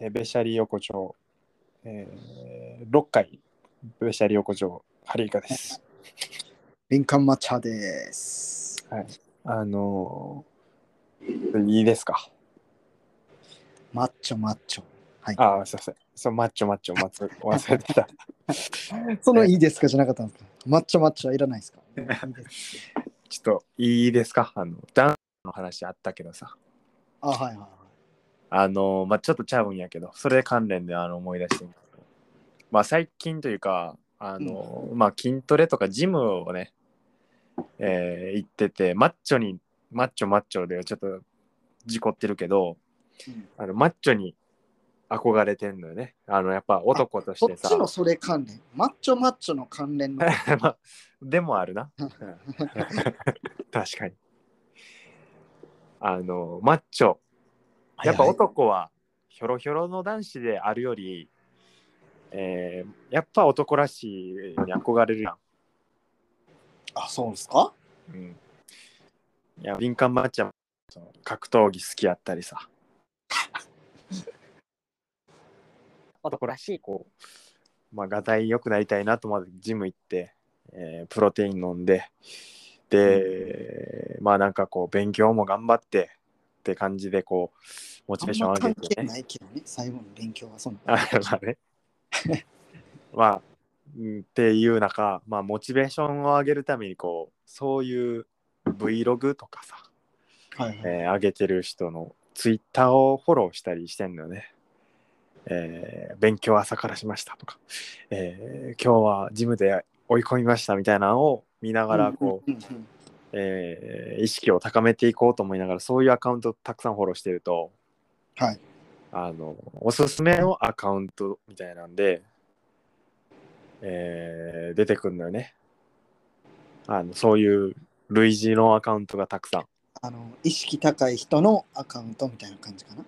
えーベシャリ横丁、えー、6回、ベシャリ横丁、ハリーカです。敏感抹茶です。あのーいいですか？マッチョマッチョ。はい。ああ、すいません。そう、マッチョマッチョ、まつ忘れてた。そのいいですかじゃなかったんですか？マッチョマッチョはいらないですか？いいですちょっといいですか？あの、ダンスの話あったけどさ。あ、はいはいはい。あのーまあちょっとちゃうんやけど、それ関連であの思い出してみたけどまあ最近というか、あのーまあ筋トレとかジムをね、えー行ってて、マッチョに、マッチョマッチョでちょっと事故ってるけど、うんあのマッチョに憧れてんのよね。あのやっぱ男としてさ。そっちのそれ関連？マッチョマッチョの関連の？まあ、でもあるな。う ん確かに。あの、マッチョ。やっぱ男はひょろひょろの男子であるより、えーやっぱ男らしいに憧れるやん。あ、そうですか？うん、いや、敏感マッチョその格闘技好きやったりさ。男らしい、こう、まあ、がたい良くなりたいなと思ってジム行って、えープロテイン飲んで、で、まあなんかこう、勉強も頑張ってって感じで、こう、モチベーション上げてね。ないけどね。最後の勉強はそんな。あまあね。まあ、うんっていう中、まあ、モチベーションを上げるために、こう、そういう Vlog とかさ、はいはい。えー上げてる人の Twitter をフォローしたりしてんのよね。えー勉強朝からしましたとか、えー今日はジムで追い込みましたみたいなのを見ながらこう、うんうんうんえー意識を高めていこうと思いながらそういうアカウントをたくさんフォローしてるとはい。あのおすすめのアカウントみたいなんで、えー出てくるのよね。あのそういう類似のアカウントがたくさん。あの、意識高い人のアカウントみたいな感じかな？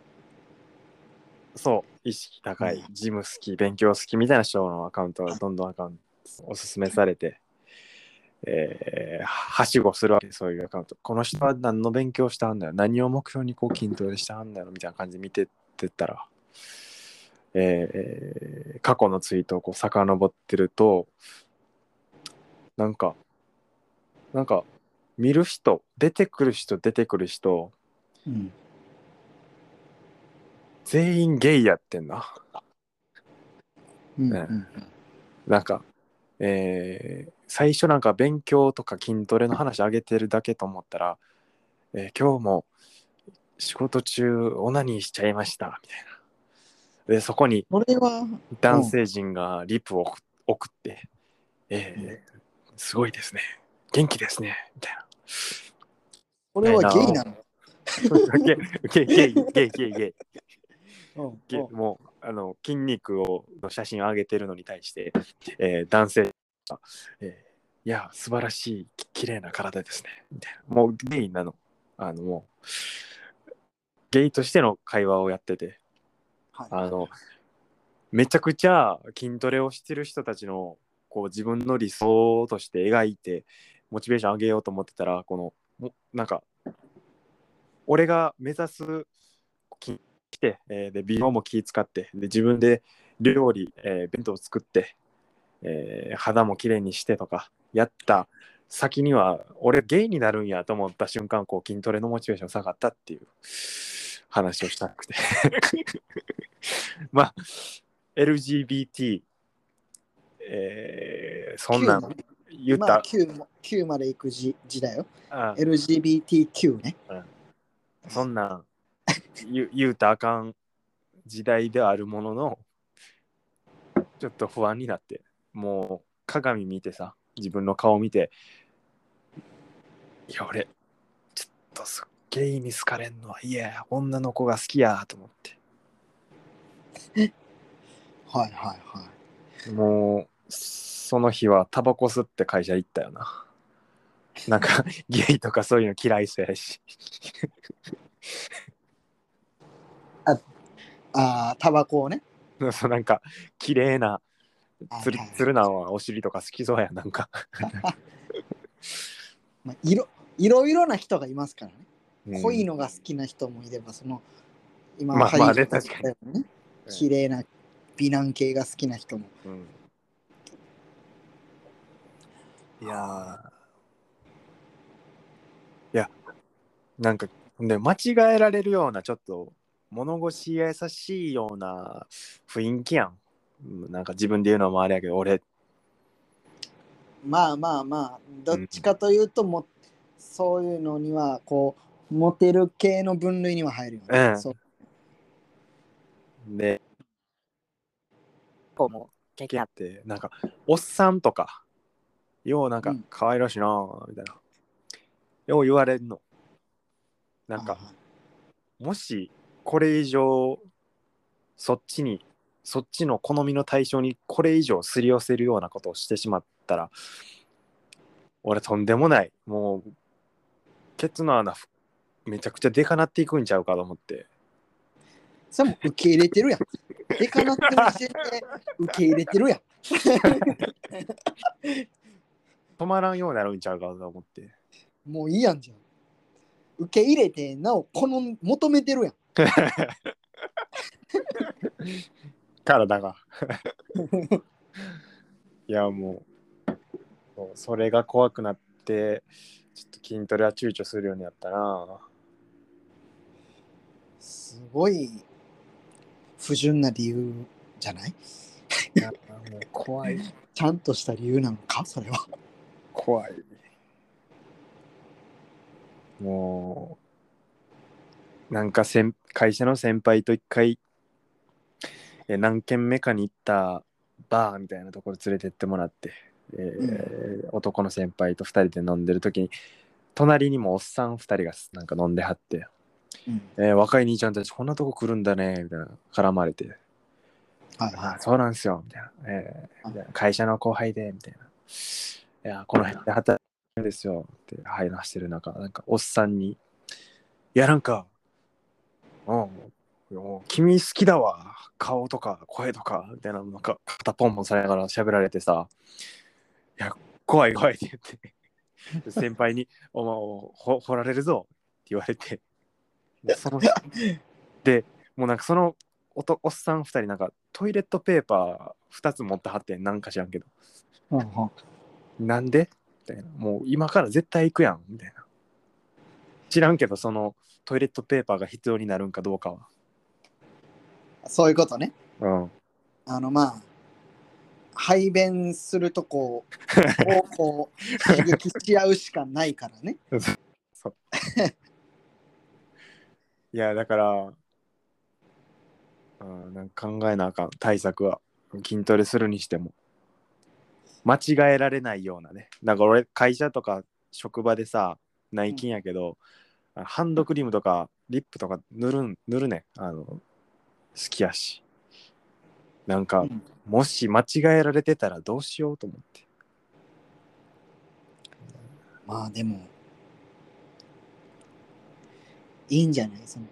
そう。意識高いうん。ジム好き勉強好きみたいな人のアカウントがどんどんアカウントおすすめされて、えーはしごするわけそういうアカウント。この人は何の勉強したんだよ。何を目標にこう筋トレしたんだよみたいな感じで見てってったら、えー過去のツイートをこう遡ってるとなんかなんか見る人出てくる人出てくる人うん。全員ゲイやってんな。ねうんうん。なんか、えー最初なんか勉強とか筋トレの話上げてるだけと思ったら、えー今日も仕事中オナニーしちゃいましたみたいな。で、そこに男性陣がリプを送送って、えーすごいですね。元気ですね。みたいな。これはゲイなの？ゲイゲイゲイゲイゲイゲイうんゲもうあの筋肉をの写真を上げてるのに対して、えー男性が、えーいや素晴らしいき綺麗な体ですね。みたいな。もうゲイなの。あのもうゲイとしての会話をやってて。はい。あのめちゃくちゃ筋トレをしてる人たちのこう自分の理想として描いてモチベーション上げようと思ってたらこのもなんか俺が目指す筋来て、えーで美容も気使ってで自分で料理、えー弁当を作って、えー肌もきれいにしてとかやった。先には俺ゲイになるんやと思った瞬間こう筋トレのモチベーション下がったっていう話をしたくて。まあ LGBT、えーそんなん9ね。言った、まあ、9, も9まで行く時時だよ。あ LGBTQ ね。そんなん言う 言うたらあかん時代ではあるもののちょっと不安になってもう鏡見てさ自分の顔見ていや俺ちょっとすっゲイに好かれんのはいや女の子が好きやと思って。はいはいはい。もうその日はタバコ吸って会社行ったよな。なんか ゲイとかそういうの嫌いそうやしああ、タバコをね。そうなんか綺麗なつるつるなお尻とか好きそうやなんか、まあ、いろいろいろな人がいますからね。うん。濃いのが好きな人もいれば、その、今まあまあね俳優さんだよね綺麗な美男系が好きな人も。うん。いやー。いやなんかで間違えられるようなちょっと物腰優しいような雰囲気やん。うんなんか自分で言うのもあれやけど俺。まあまあまあ、どっちかというとも、そういうのには、こう、モテる系の分類には入るよね。うん。でこうも研究やっってなんかおっさんとかようなんかうん。可愛らしいなーみたいな、よう言われるの。なんかもしこれ以上そっちにそっちの好みの対象にこれ以上すり寄せるようなことをしてしまったら俺とんでもないもうケツの穴ふめちゃくちゃでかなっていくんちゃうかと思ってそれも受け入れてるやん。でかなってる時点で受け入れてるやん。止まらんようになるんちゃうかと思ってもういいやんじゃん。受け入れて、なお、この求めてるやん。体が。いやもうそれが怖くなってちょっと筋トレは躊躇するようになったな。すごい不純な理由じゃない？いやもう怖い。ちゃんとした理由なのか？それは。怖い。もうなんか先会社の先輩と一回え何軒目かに行ったバーみたいなところ連れてってもらって、えー男の先輩と2人で飲んでる時に隣にもおっさん2人がなんか飲んではって、うん。えー若い兄ちゃんたちこんなとこ来るんだねみたいな絡まれて。はいはあそうなんすよみたいな,、えーみたいな会社の後輩でみたいな。いやこの辺で働いてるんですよって話してる中なんかおっさんにいやなんかうん。もう君好きだわ。顔とか声とかみたいななんか肩ポンポンされながら喋られてさ。いや怖い怖いって言って。先輩に「お前ほ掘られるぞ」って言われて。そのでもうなんかそのおとおっさん2人なんかトイレットペーパー2つ持ってはってんなんか知らんけど。い。うんうん。なんで？みたいな。もう今から絶対行くやん。みたいな知らんけどそのトイレットペーパーが必要になるんかどうかは。そういうことね。うん。あのまあ、排便するとこをこう刺激し合うしかないからね。いやだからうんなんか考えなあかん対策は。筋トレするにしても。間違えられないようなね。だから俺会社とか職場でさ内勤やけど、あハンドクリームとかリップとか塗るん塗るねん。あの好きやし。なんか、うん。もし間違えられてたらどうしようと思って。まあでも、いいんじゃない？その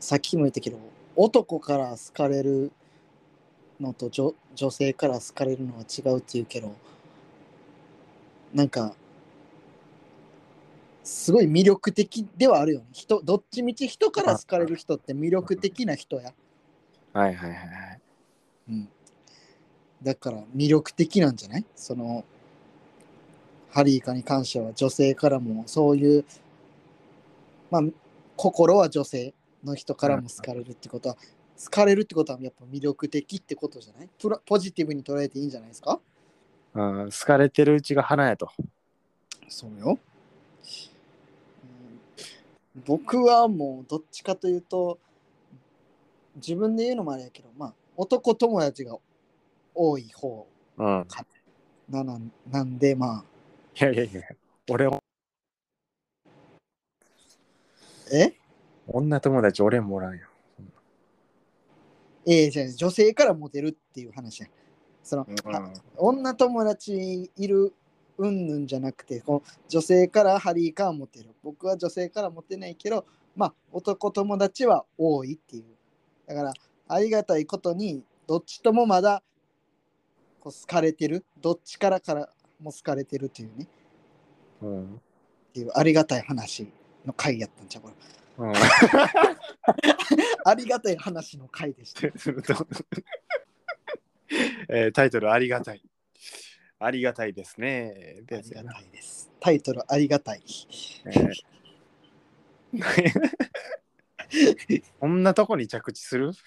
さっきも言ったけど、男から好かれるのと女女性から好かれるのは違うっていうけど、なんか、すごい魅力的ではあるよね。人どっちみち人から好かれる人って魅力的な人や。はいはいはいはいうん、だから魅力的なんじゃない？そのハリーカに関しては女性からもそういうまあ心は女性の人からも好かれるってことは、好かれるってことはやっぱ魅力的ってことじゃない？プロポジティブに捉えていいんじゃないですか？うん、好かれてるうちが花やと。そうよ、うん僕はもうどっちかというと自分で言うのもあれやけどまあ男友達が多い方うん。なななんでまあ。いやいやいや、俺、え？女友達俺もおらんよ。ええじゃあ女性からモテるっていう話やその、うん。あ女友達いるうんぬんじゃなくてこう女性からハリーからモテる僕は女性からモテないけどまあ男友達は多いっていうだからありがたいことにどっちともまだこう好かれてるどっちからからも好かれてるっていうねうん。っていうありがたい話の回やったんちゃうこれうん ありがたい話の回でした。えータイトルありがたい。ありがたいですね。ありがたいです。タイトルありがたい。えー こんなとこに着地する？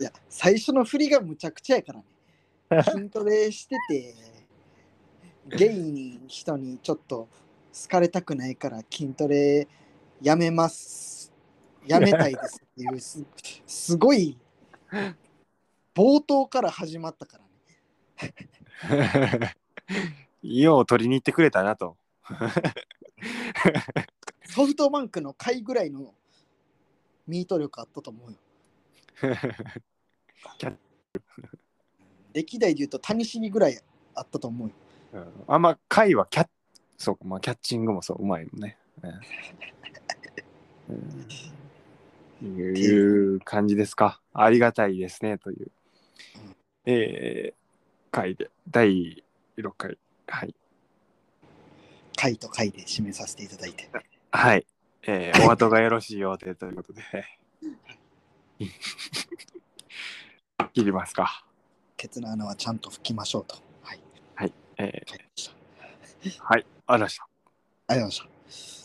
いや、最初の振りがむちゃくちゃやからね。筋トレしてて、ゲイに人にちょっと好かれたくないから筋トレやめます。やめたいですっていうす、すごい冒頭から始まったからね。よう取りに行ってくれたなと。ソフトバンクの回ぐらいのミート力あったと思うよ。キャッ歴代で言うと谷尻ぐらいあったと思うよ。うんあんま回はキャッそうか、まあ、キャッチングもそううまいもんね。うんうんいう感じですか。ありがたいですねという。えー、回で第6回。はい。回と回で締めさせていただいて。はい。えー、お後がよろしいようでということで。切りますか。ケツの穴はちゃんと拭きましょうと。はい。えー、はい。ありがとうございました。ありがとうございました。